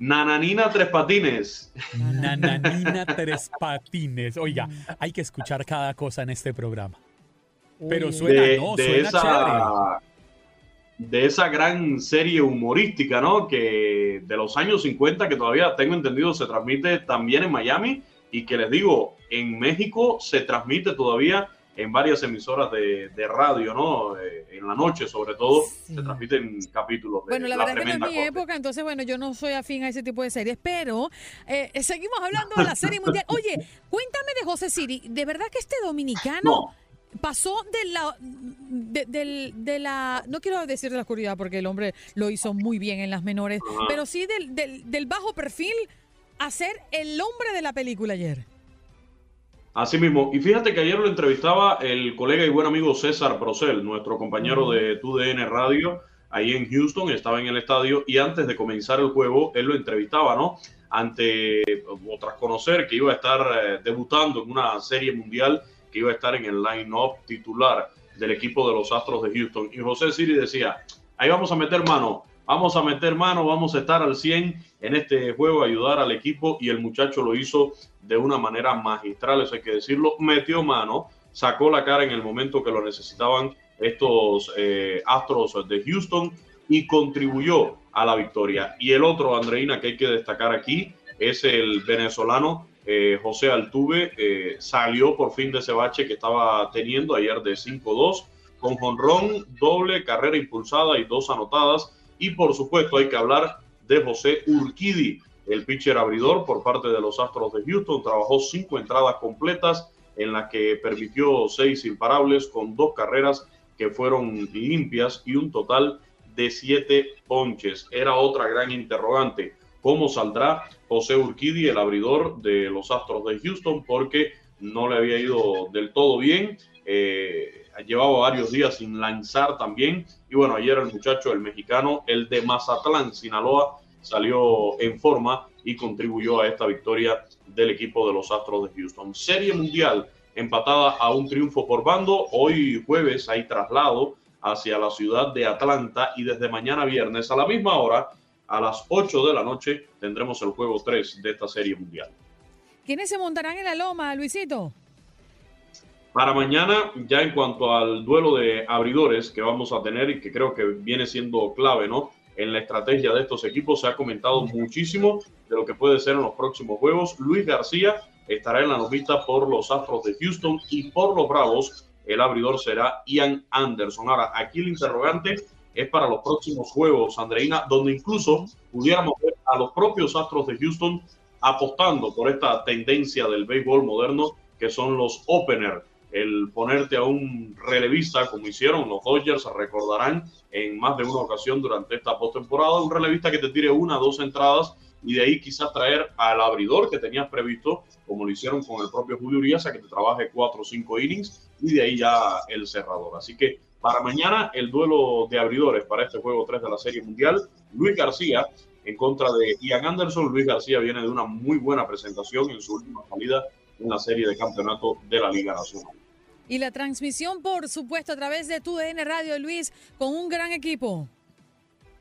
Nananina tres patines. Nananina Tres Patines. Oiga, hay que escuchar cada cosa en este programa. Pero suena, de, no, de suena chévere. esa, de esa gran serie humorística, ¿no? Que de los años 50, que todavía tengo entendido se transmite también en Miami y que les digo, en México se transmite todavía en varias emisoras de, de radio, ¿no? Eh, en la noche, sobre todo, Sí. se transmiten capítulos de Bueno, la La verdad es que no es mi Corte. época, entonces, bueno, yo no soy afín a ese tipo de series, pero eh, seguimos hablando de la serie <laughs> mundial. Oye, cuéntame de José Siri. ¿De verdad que este dominicano No, pasó de la, de, del- de la, no quiero decir de la oscuridad porque el hombre lo hizo muy bien en las menores, Ajá. pero sí del, del, del bajo perfil a ser el hombre de la película ayer. Así mismo. Y fíjate que ayer lo entrevistaba el colega y buen amigo César Procel, nuestro compañero de TUDN Radio, ahí en Houston, estaba en el estadio y antes de comenzar el juego, él lo entrevistaba, ¿no? Ante, o tras conocer que iba a estar eh, debutando en una serie mundial, que iba a estar en el line-up titular del equipo de los Astros de Houston. Y José Siri decía, ahí vamos a meter mano, vamos a meter mano, vamos a estar al 100 en este juego, ayudar al equipo y el muchacho lo hizo de una manera magistral, eso hay que decirlo, metió mano, sacó la cara en el momento que lo necesitaban estos eh, Astros de Houston y contribuyó a la victoria. Y el otro, Andreina, que hay que destacar aquí, es el venezolano eh, José Altuve, eh, salió por fin de ese bache que estaba teniendo ayer de 5-2, con jonrón, doble, carrera impulsada y dos anotadas. Y por supuesto hay que hablar de José Urquidi, el pitcher abridor por parte de los Astros de Houston. Trabajó cinco entradas completas en las que permitió seis imparables con dos carreras que fueron limpias y un total de siete ponches. Era otra gran interrogante. ¿Cómo saldrá José Urquidi, el abridor de los Astros de Houston? Porque no le había ido del todo bien. Eh, llevaba varios días sin lanzar también. Y bueno, ayer el muchacho, el mexicano, el de Mazatlán, Sinaloa, salió en forma y contribuyó a esta victoria del equipo de los Astros de Houston. Serie Mundial empatada a un triunfo por bando. Hoy jueves hay traslado hacia la ciudad de Atlanta y desde mañana viernes a la misma hora, a las 8 de la noche, tendremos el juego 3 de esta Serie Mundial. ¿Quiénes se montarán en la loma, Luisito? Para mañana, ya en cuanto al duelo de abridores que vamos a tener y que creo que viene siendo clave, ¿no? En la estrategia de estos equipos se ha comentado muchísimo de lo que puede ser en los próximos juegos. Luis García estará en la novita por los Astros de Houston y por los Bravos el abridor será Ian Anderson. Ahora, aquí el interrogante es para los próximos juegos, Andreina, donde incluso pudiéramos ver a los propios Astros de Houston apostando por esta tendencia del béisbol moderno que son los opener, el ponerte a un relevista como hicieron los Dodgers, recordarán en más de una ocasión durante esta postemporada, un relevista que te tire una, dos entradas y de ahí quizás traer al abridor que tenías previsto, como lo hicieron con el propio Julio Urias, a que te trabaje cuatro o cinco innings y de ahí ya el cerrador. Así que para mañana el duelo de abridores para este juego 3 de la Serie Mundial, Luis García en contra de Ian Anderson. Luis García viene de una muy buena presentación en su última salida en la serie de campeonato de la Liga Nacional. Y la transmisión, por supuesto, a través de tu DN Radio, Luis, con un gran equipo.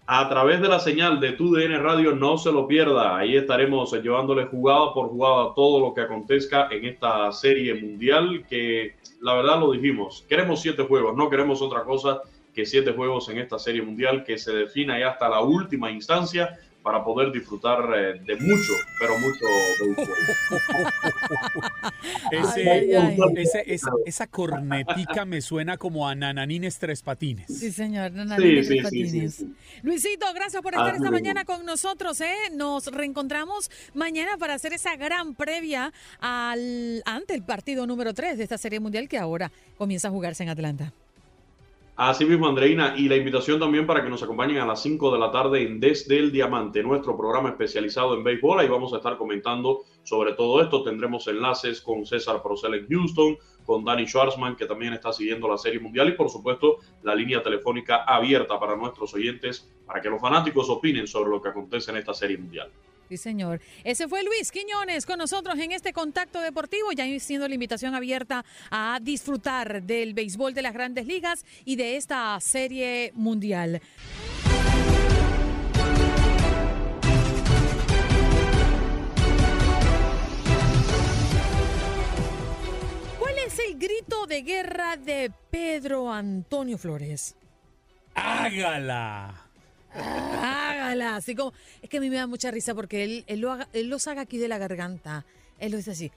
a través de la señal de tu DN Radio. No se lo pierda. Ahí estaremos llevándole jugada por jugada todo lo que acontezca en esta serie mundial que la verdad lo dijimos. Queremos siete juegos, no queremos otra cosa que siete juegos en esta serie mundial que se defina ya hasta la última instancia para poder disfrutar eh, de mucho, pero mucho. <laughs> Ese- Ay, ay, ay. ese- esa, esa cornetica me suena como a Nananines Tres Patines. Sí, señor. Nana Sí, Libre sí, sí, Patines. sí, sí. Luisito, gracias por estar Ah, esta mañana con nosotros. ¿eh? Nos reencontramos mañana para hacer esa gran previa al, ante el partido número 3 de esta Serie Mundial que ahora comienza a jugarse en Atlanta. Así mismo, Andreina, y la invitación también para que nos acompañen a las 5 de la tarde en Desde el Diamante, nuestro programa especializado en béisbol. Ahí vamos a estar comentando sobre todo esto. Tendremos enlaces con César Procel en Houston, con Danny Schwarzman, que también está siguiendo la Serie Mundial, y por supuesto la línea telefónica abierta para nuestros oyentes, para que los fanáticos opinen sobre lo que acontece en esta Serie Mundial. Sí, señor. Ese fue Luis Quiñones con nosotros en este contacto deportivo, ya siendo la invitación abierta a disfrutar del béisbol de las grandes ligas y de esta serie mundial. ¿Cuál es el grito de guerra de Pedro Antonio Flores? ¡Hágala! Hágala, así como, es que a mí me da mucha risa porque él, él lo, haga, él lo saca aquí de la garganta, él lo dice así,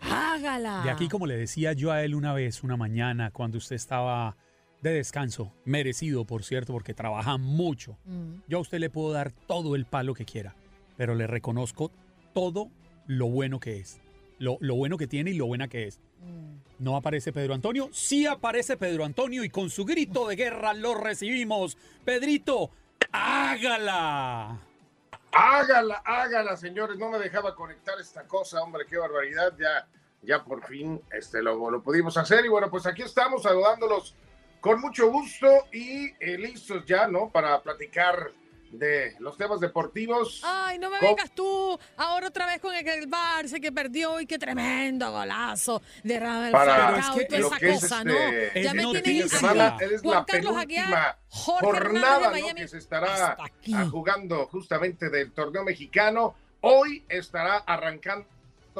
hágala. De aquí, como le decía yo a él una vez, una mañana, cuando usted estaba de descanso, merecido, por cierto, porque trabaja mucho. Mm. Yo a usted le puedo dar todo el palo que quiera, pero le reconozco todo lo bueno que es. lo, lo bueno que tiene y lo buena que es. No aparece Pedro Antonio, sí aparece Pedro Antonio y con su grito de guerra lo recibimos. Pedrito, hágala. Hágala, hágala, señores. No me dejaba conectar esta cosa, hombre, qué barbaridad. Ya, ya por fin este, lo, lo pudimos hacer. Y bueno, pues aquí estamos saludándolos con mucho gusto y eh, listos ya, ¿no? Para platicar de los temas deportivos. Ay, no me vengas tú ahora otra vez con el, el Barça que perdió y qué tremendo golazo de Radamel Para Falcao y toda lo esa que es cosa, este, ¿no? Ya me aquí. semana, es Juan la Carlos Aguiar, Jorge Hernández de jornada ¿no? Que se estará ah, jugando justamente del torneo mexicano. Hoy estará arrancando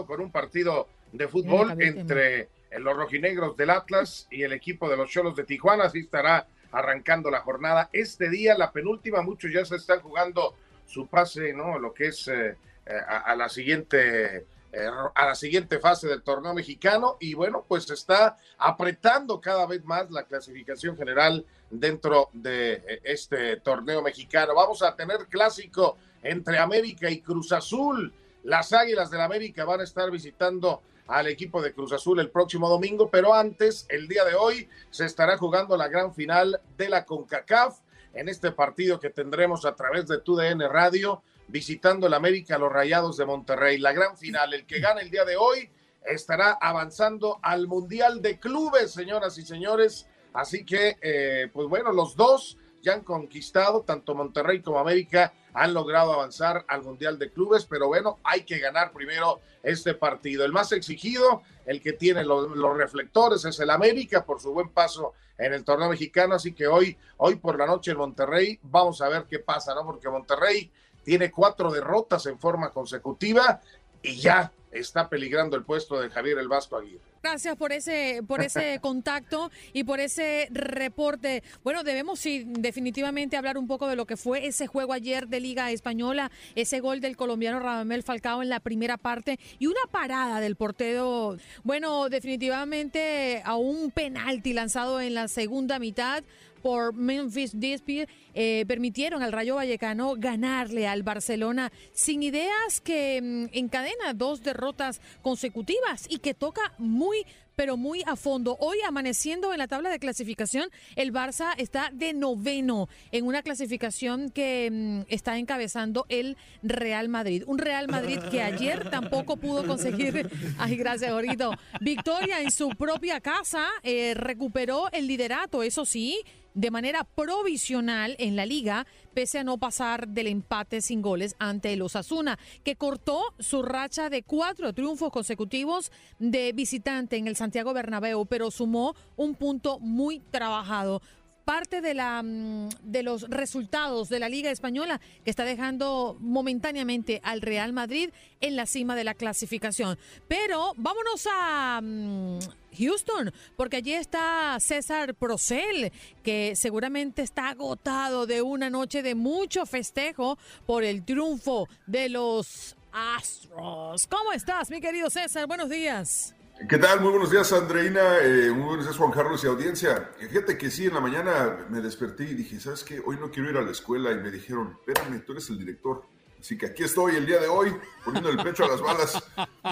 con un partido de fútbol entre los rojinegros del Atlas y el equipo de los Cholos de Tijuana. Así estará arrancando la jornada. Este día, la penúltima, muchos ya se están jugando su pase, ¿no? Lo que es eh, eh, a, la siguiente eh, a la siguiente fase del torneo mexicano y bueno, pues está apretando cada vez más la clasificación general dentro de este torneo mexicano. Vamos a tener clásico entre América y Cruz Azul. Las Águilas del América van a estar visitando al equipo de Cruz Azul el próximo domingo, pero antes, el día de hoy, se estará jugando la gran final de la CONCACAF en este partido que tendremos a través de TUDN Radio, visitando el América a los Rayados de Monterrey. La gran final, el que gane el día de hoy, estará avanzando al Mundial de Clubes, señoras y señores. Así que, eh, pues bueno, los dos ya han conquistado, tanto Monterrey como América han logrado avanzar al Mundial de Clubes, pero bueno, hay que ganar primero este partido. El más exigido, el que tiene los, reflectores, es el América por su buen paso en el torneo mexicano, así que hoy, hoy por la noche en Monterrey, vamos a ver qué pasa, ¿no? Porque Monterrey tiene cuatro derrotas en forma consecutiva y ya está peligrando el puesto de Javier El Vasco Aguirre. Gracias por ese, por ese <laughs> contacto y por ese reporte. Bueno, debemos sí, definitivamente hablar un poco de lo que fue ese juego ayer de Liga Española, ese gol del colombiano Radamel Falcao en la primera parte y una parada del portero. Bueno, definitivamente a un penalti lanzado en la segunda mitad por Memphis Depay eh, permitieron al Rayo Vallecano ganarle al Barcelona sin ideas que mm, encadena dos derrotas consecutivas y que toca muy pero muy a fondo. Hoy amaneciendo en la tabla de clasificación, el Barça está de noveno en una clasificación que mm, está encabezando el Real Madrid. Un Real Madrid que ayer tampoco pudo conseguir, <laughs> ay gracias Gorito, victoria en su propia casa, eh, recuperó el liderato, eso sí, de manera provisional en la liga, pese a no pasar del empate sin goles ante el Osasuna, que cortó su racha de cuatro triunfos consecutivos de visitante en el Santiago Bernabéu, pero sumó un punto muy trabajado parte de, la, mm, de los resultados de la Liga Española que está dejando momentáneamente al Real Madrid en la cima de la clasificación. Pero vámonos a mm, Houston, porque allí está César Procel, que seguramente está agotado de una noche de mucho festejo por el triunfo de los Astros. ¿Cómo estás, mi querido César? Buenos días. ¿Qué tal? Muy buenos días, Andreina. Eh, muy buenos días, Juan Carlos y audiencia. Fíjate que sí, en la mañana me desperté y dije, ¿sabes qué? Hoy no quiero ir a la escuela. Y me dijeron, espérame, tú eres el director. Así que aquí estoy el día de hoy, poniendo el pecho a las balas.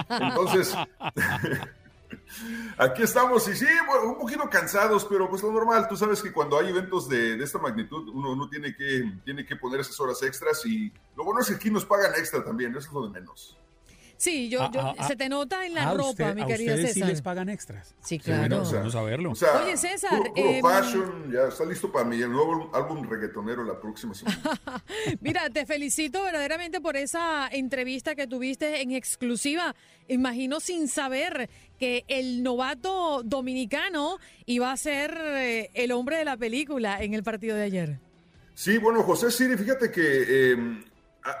Entonces, <laughs> aquí estamos. Y sí, un poquito cansados, pero pues lo normal. Tú sabes que cuando hay eventos de, de esta magnitud, uno, uno tiene, que, tiene que poner esas horas extras. Y lo bueno es que aquí nos pagan extra también, eso es lo de menos. Sí, yo, Ah, yo- ah, ah. se te nota en la ropa, usted- mi a querida sí César. les pagan extras. Sí, Qué bueno, claro. o sea, vamos a verlo. O sea, Oye, César, puro- puro em, fashion, ya está listo para mi nuevo álbum reggaetonero la próxima semana. <laughs> Mira, te felicito verdaderamente por esa entrevista que tuviste en exclusiva. Imagino sin saber que el novato dominicano iba a ser eh, el hombre de la película en el partido de ayer. Sí, bueno, José Siri, fíjate que eh, ah,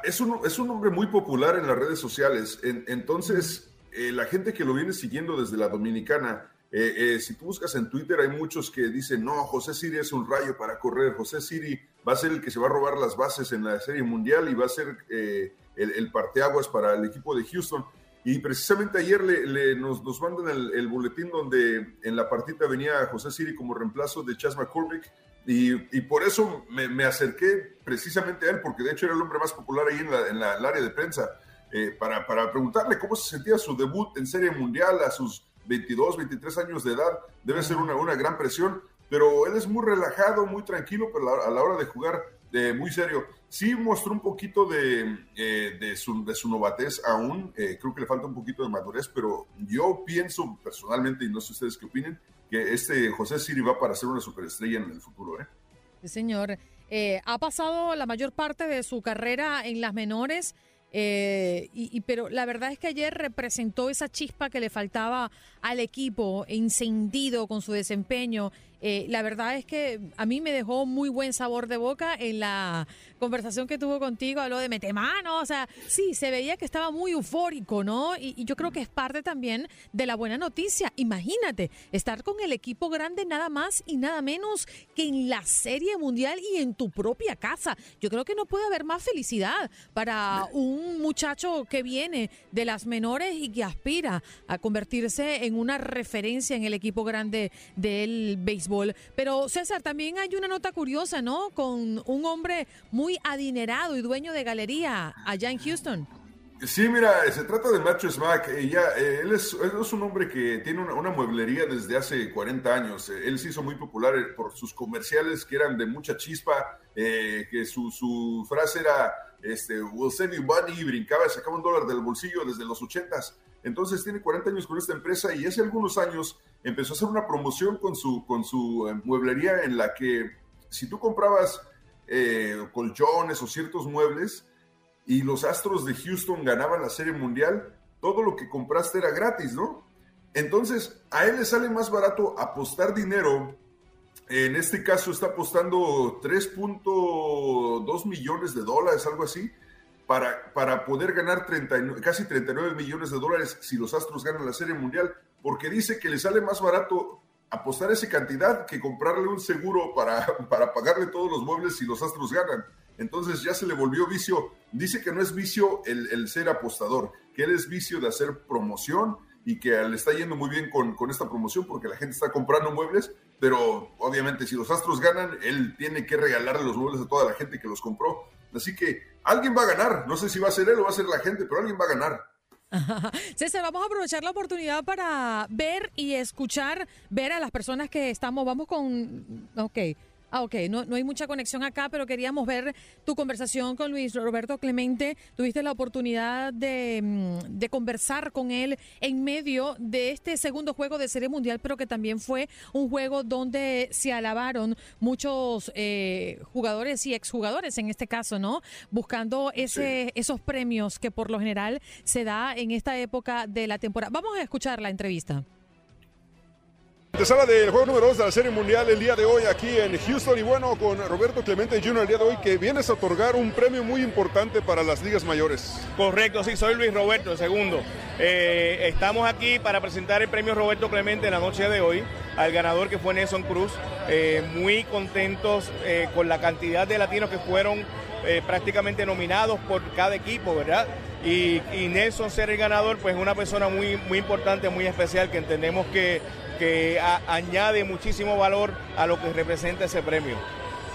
es, un, es un hombre muy popular en las redes sociales. En- entonces, eh, la gente que lo viene siguiendo desde la Dominicana, eh, eh, si tú buscas en Twitter, hay muchos que dicen, no, José Siri es un rayo para correr. José Siri va a ser el que se va a robar las bases en la Serie Mundial y va a ser eh, el, el parteaguas para el equipo de Houston. Y precisamente ayer le, le- nos, nos mandan el, el boletín donde en la partita venía José Siri como reemplazo de Chas McCormick. Y, y por eso me, me acerqué precisamente a él, porque de hecho era el hombre más popular ahí en, la, en la- el área de prensa. eh, para, para preguntarle cómo se sentía su debut en Serie Mundial a sus 22, 23 años de edad. Debe ser una, una gran presión, pero él es muy relajado, muy tranquilo, pero a la hora de jugar de muy serio. Sí mostró un poquito de, eh, de, su, de su novatez aún, eh, creo que le falta un poquito de madurez, pero yo pienso personalmente, y no sé ustedes qué opinen, que este José Siri va para ser una superestrella en el futuro. ¿eh? Sí, señor. Eh, ha pasado la mayor parte de su carrera en las menores. Eh, y, y- pero la verdad es que ayer representó esa chispa que le faltaba al equipo, encendido con su desempeño. Eh, la verdad es que a mí me dejó muy buen sabor de boca en la conversación que tuvo contigo, habló de metemano, o sea, sí, se veía que estaba muy eufórico, ¿no? Y, yo creo que es parte también de la buena noticia. Imagínate, estar con el equipo grande nada más y nada menos que en la Serie Mundial y en tu propia casa. Yo creo que no puede haber más felicidad para un muchacho que viene de las menores y que aspira a convertirse en una referencia en el equipo grande del béisbol. Pero César, también hay una nota curiosa, ¿no? Con un hombre muy adinerado y dueño de galería allá en Houston. Sí, mira, se trata de Macho Smack. ya, eh, él, es, un hombre que tiene una, mueblería desde hace 40 años. Eh, él se hizo muy popular eh, por sus comerciales que eran de mucha chispa, que su, su frase era, este, we'll save you money, y brincaba sacaba un dólar del bolsillo desde los 80s. Entonces tiene 40 años con esta empresa y hace algunos años empezó a hacer una promoción con su, con su eh, mueblería en la que si tú comprabas eh, colchones o ciertos muebles, y los Astros de Houston ganaban la Serie Mundial, todo lo que compraste era gratis, ¿no? Entonces, a él le sale más barato apostar dinero. En este caso está apostando 3.2 millones de dólares, algo así, para, para poder ganar 39 casi 39 millones de dólares si los Astros ganan la Serie Mundial, porque dice que le sale más barato apostar esa cantidad que comprarle un seguro para, <laughs> para pagarle todos los muebles si los Astros ganan. Entonces ya se le volvió vicio. Dice que no es vicio el, el ser apostador, que él es vicio de hacer promoción y que le está yendo muy bien con, con esta promoción porque la gente está comprando muebles, pero obviamente si los Astros ganan, él tiene que regalarle los muebles a toda la gente que los compró. Así que alguien va a ganar. No sé si va a ser él o va a ser la gente, pero alguien va a ganar. <laughs> César, vamos a aprovechar la oportunidad para ver y escuchar, ver a las personas que estamos, vamos con, ok, ah, ok, no, no hay mucha conexión acá, pero queríamos ver tu conversación con Luis Roberto Clemente. Tuviste la oportunidad de, mm, de conversar con él en medio de este segundo juego de Serie Mundial, pero que también fue un juego donde se alabaron muchos eh, jugadores y exjugadores, en este caso, ¿no? Buscando ese, esos premios que por lo general se da en esta época de la temporada. Vamos a escuchar la entrevista. Antesala del juego número 2 de la Serie Mundial el día de hoy aquí en Houston y bueno, con Roberto Clemente Jr. el día de hoy que vienes a otorgar un premio muy importante para las ligas mayores. Correcto, sí, soy Luis Roberto, el segundo. Eh, estamos aquí para presentar el premio Roberto Clemente en la noche de hoy al ganador que fue Nelson Cruz. Eh, muy contentos eh, con la cantidad de latinos que fueron prácticamente nominados por cada equipo, ¿verdad? Y, y Nelson ser el ganador, pues una persona muy, muy importante, muy especial, que entendemos que, que a- añade muchísimo valor a lo que representa ese premio.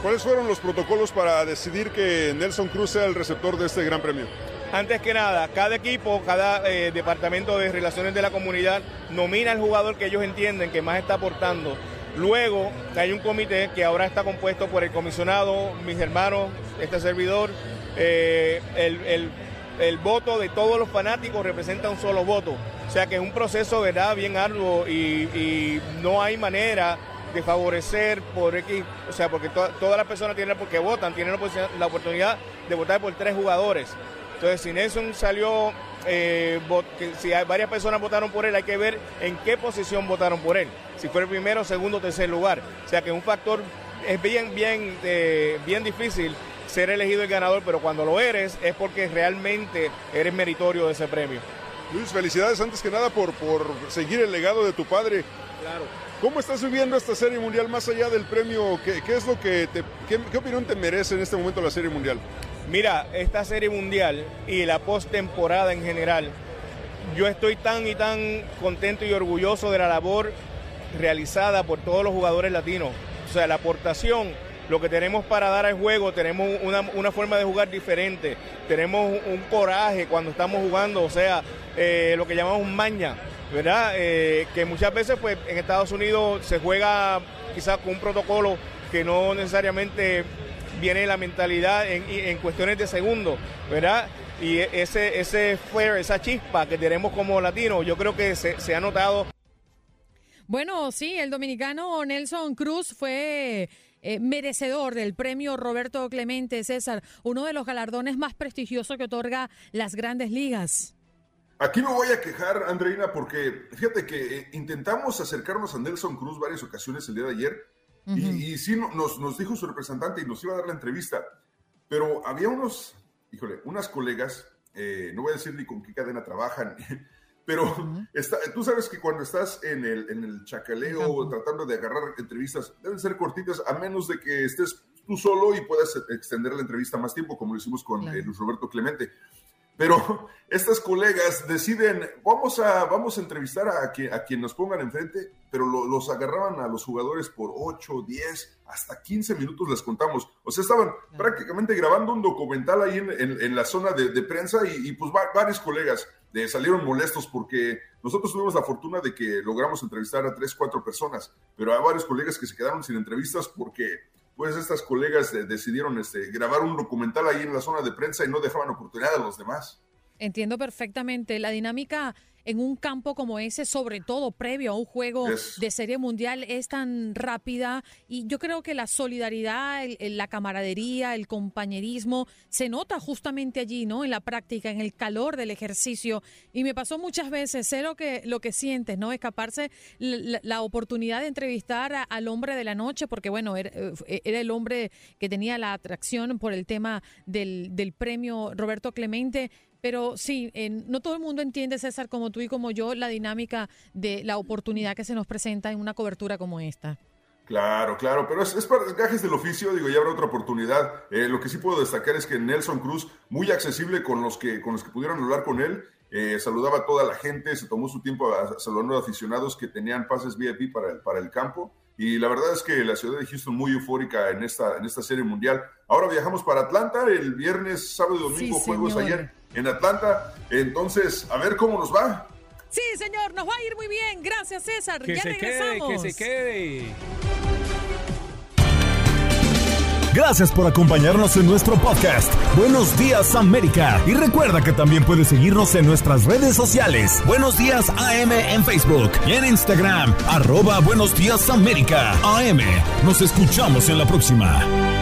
¿Cuáles fueron los protocolos para decidir que Nelson Cruz sea el receptor de este gran premio? Antes que nada, cada equipo, cada eh, departamento de relaciones de la comunidad nomina al jugador que ellos entienden que más está aportando. Luego hay un comité que ahora está compuesto por el comisionado, mis hermanos, este servidor. eh, el, el- el voto de todos los fanáticos representa un solo voto. O sea que es un proceso, ¿verdad?, bien arduo y, no hay manera de favorecer por X, o sea, porque to- todas las personas tienen, porque votan, tienen la oportunidad- de votar por tres jugadores. Entonces, si Nelson salió, eh, si hay varias personas votaron por él, hay que ver en qué posición votaron por él. Si fue el primero, segundo, tercer lugar. O sea que un factor es bien, bien, eh, bien difícil ser elegido el ganador, pero cuando lo eres es porque realmente eres meritorio de ese premio. Luis, felicidades antes que nada por, por seguir el legado de tu padre. Claro. ¿Cómo estás viviendo esta Serie Mundial más allá del premio? ¿Qué, qué es lo que te, qué, qué opinión te merece en este momento la Serie Mundial? Mira, esta serie mundial y la postemporada en general, yo estoy tan y tan contento y orgulloso de la labor realizada por todos los jugadores latinos. O sea, la aportación, lo que tenemos para dar al juego, tenemos una, forma de jugar diferente, tenemos un, coraje cuando estamos jugando, o sea, eh, lo que llamamos maña, ¿verdad? Eh, que muchas veces pues en Estados Unidos se juega quizás con un protocolo que no necesariamente viene la mentalidad en, cuestiones de segundos, ¿verdad? Y ese, ese flair, esa chispa que tenemos como latinos, yo creo que se, se ha notado. Bueno, sí, el dominicano Nelson Cruz fue eh, merecedor del premio Roberto Clemente César, uno de los galardones más prestigiosos que otorga las grandes ligas. Aquí me voy a quejar, Andreina, porque fíjate que eh, intentamos acercarnos a Nelson Cruz varias ocasiones el día de ayer y, sí nos, nos dijo su representante y nos iba a dar la entrevista, pero había unos, híjole, unas colegas, eh, no voy a decir ni con qué cadena trabajan, <laughs> pero tú sabes que cuando estás en el, en el chacaleo tratando de agarrar entrevistas, deben ser cortitas, a menos de que estés tú solo y puedas extender la entrevista más tiempo, como lo hicimos con eh, Luis Roberto Clemente. Pero <laughs> estas colegas deciden, vamos a, vamos a entrevistar a, quien, a quien nos pongan enfrente, pero los agarraban a los jugadores por 8, 10, hasta 15 minutos les contamos. O sea, estaban prácticamente grabando un documental ahí en, la zona de, prensa y, pues varios colegas de, salieron molestos porque nosotros tuvimos la fortuna de que logramos entrevistar a 3, 4 personas, pero hay varios colegas que se quedaron sin entrevistas porque pues estas colegas decidieron este, grabar un documental ahí en la zona de prensa y no dejaban oportunidad a los demás. Entiendo perfectamente. La dinámica en un campo como ese, sobre todo previo a un juego de serie mundial, es tan rápida y yo creo que la solidaridad, la camaradería, el compañerismo se nota justamente allí, ¿no? En la práctica, en el calor del ejercicio. Y me pasó muchas veces, sé lo que, lo que sientes, ¿no? Escaparse la, oportunidad de entrevistar al hombre de la noche, porque bueno, era, eh, era, el hombre que tenía la atracción por el tema del, del premio Roberto Clemente pero sí, no todo el mundo entiende, César, como tú y como yo, la dinámica de la oportunidad que se nos presenta en una cobertura como esta. Claro, claro, pero es, para gajes del oficio, digo, ya habrá otra oportunidad. Eh, lo que sí puedo destacar es que Nelson Cruz, muy accesible con los que, con los que pudieron hablar con él, eh, saludaba a toda la gente, se tomó su tiempo a, saludando a aficionados que tenían pases VIP para el, para el campo. Y la verdad es que la ciudad de Houston muy eufórica en esta, en esta serie mundial. Ahora viajamos para Atlanta, el viernes, sábado y domingo, juegos ayer en Atlanta. Entonces, a ver cómo nos va. Sí, señor, nos va a ir muy bien. Gracias, César. Que se quede, que se quede. Gracias por acompañarnos en nuestro podcast. Buenos días América. Y recuerda que también puedes seguirnos en nuestras redes sociales. Buenos días AM en Facebook y en Instagram. Arroba Buenos días América. AM. Nos escuchamos en la próxima.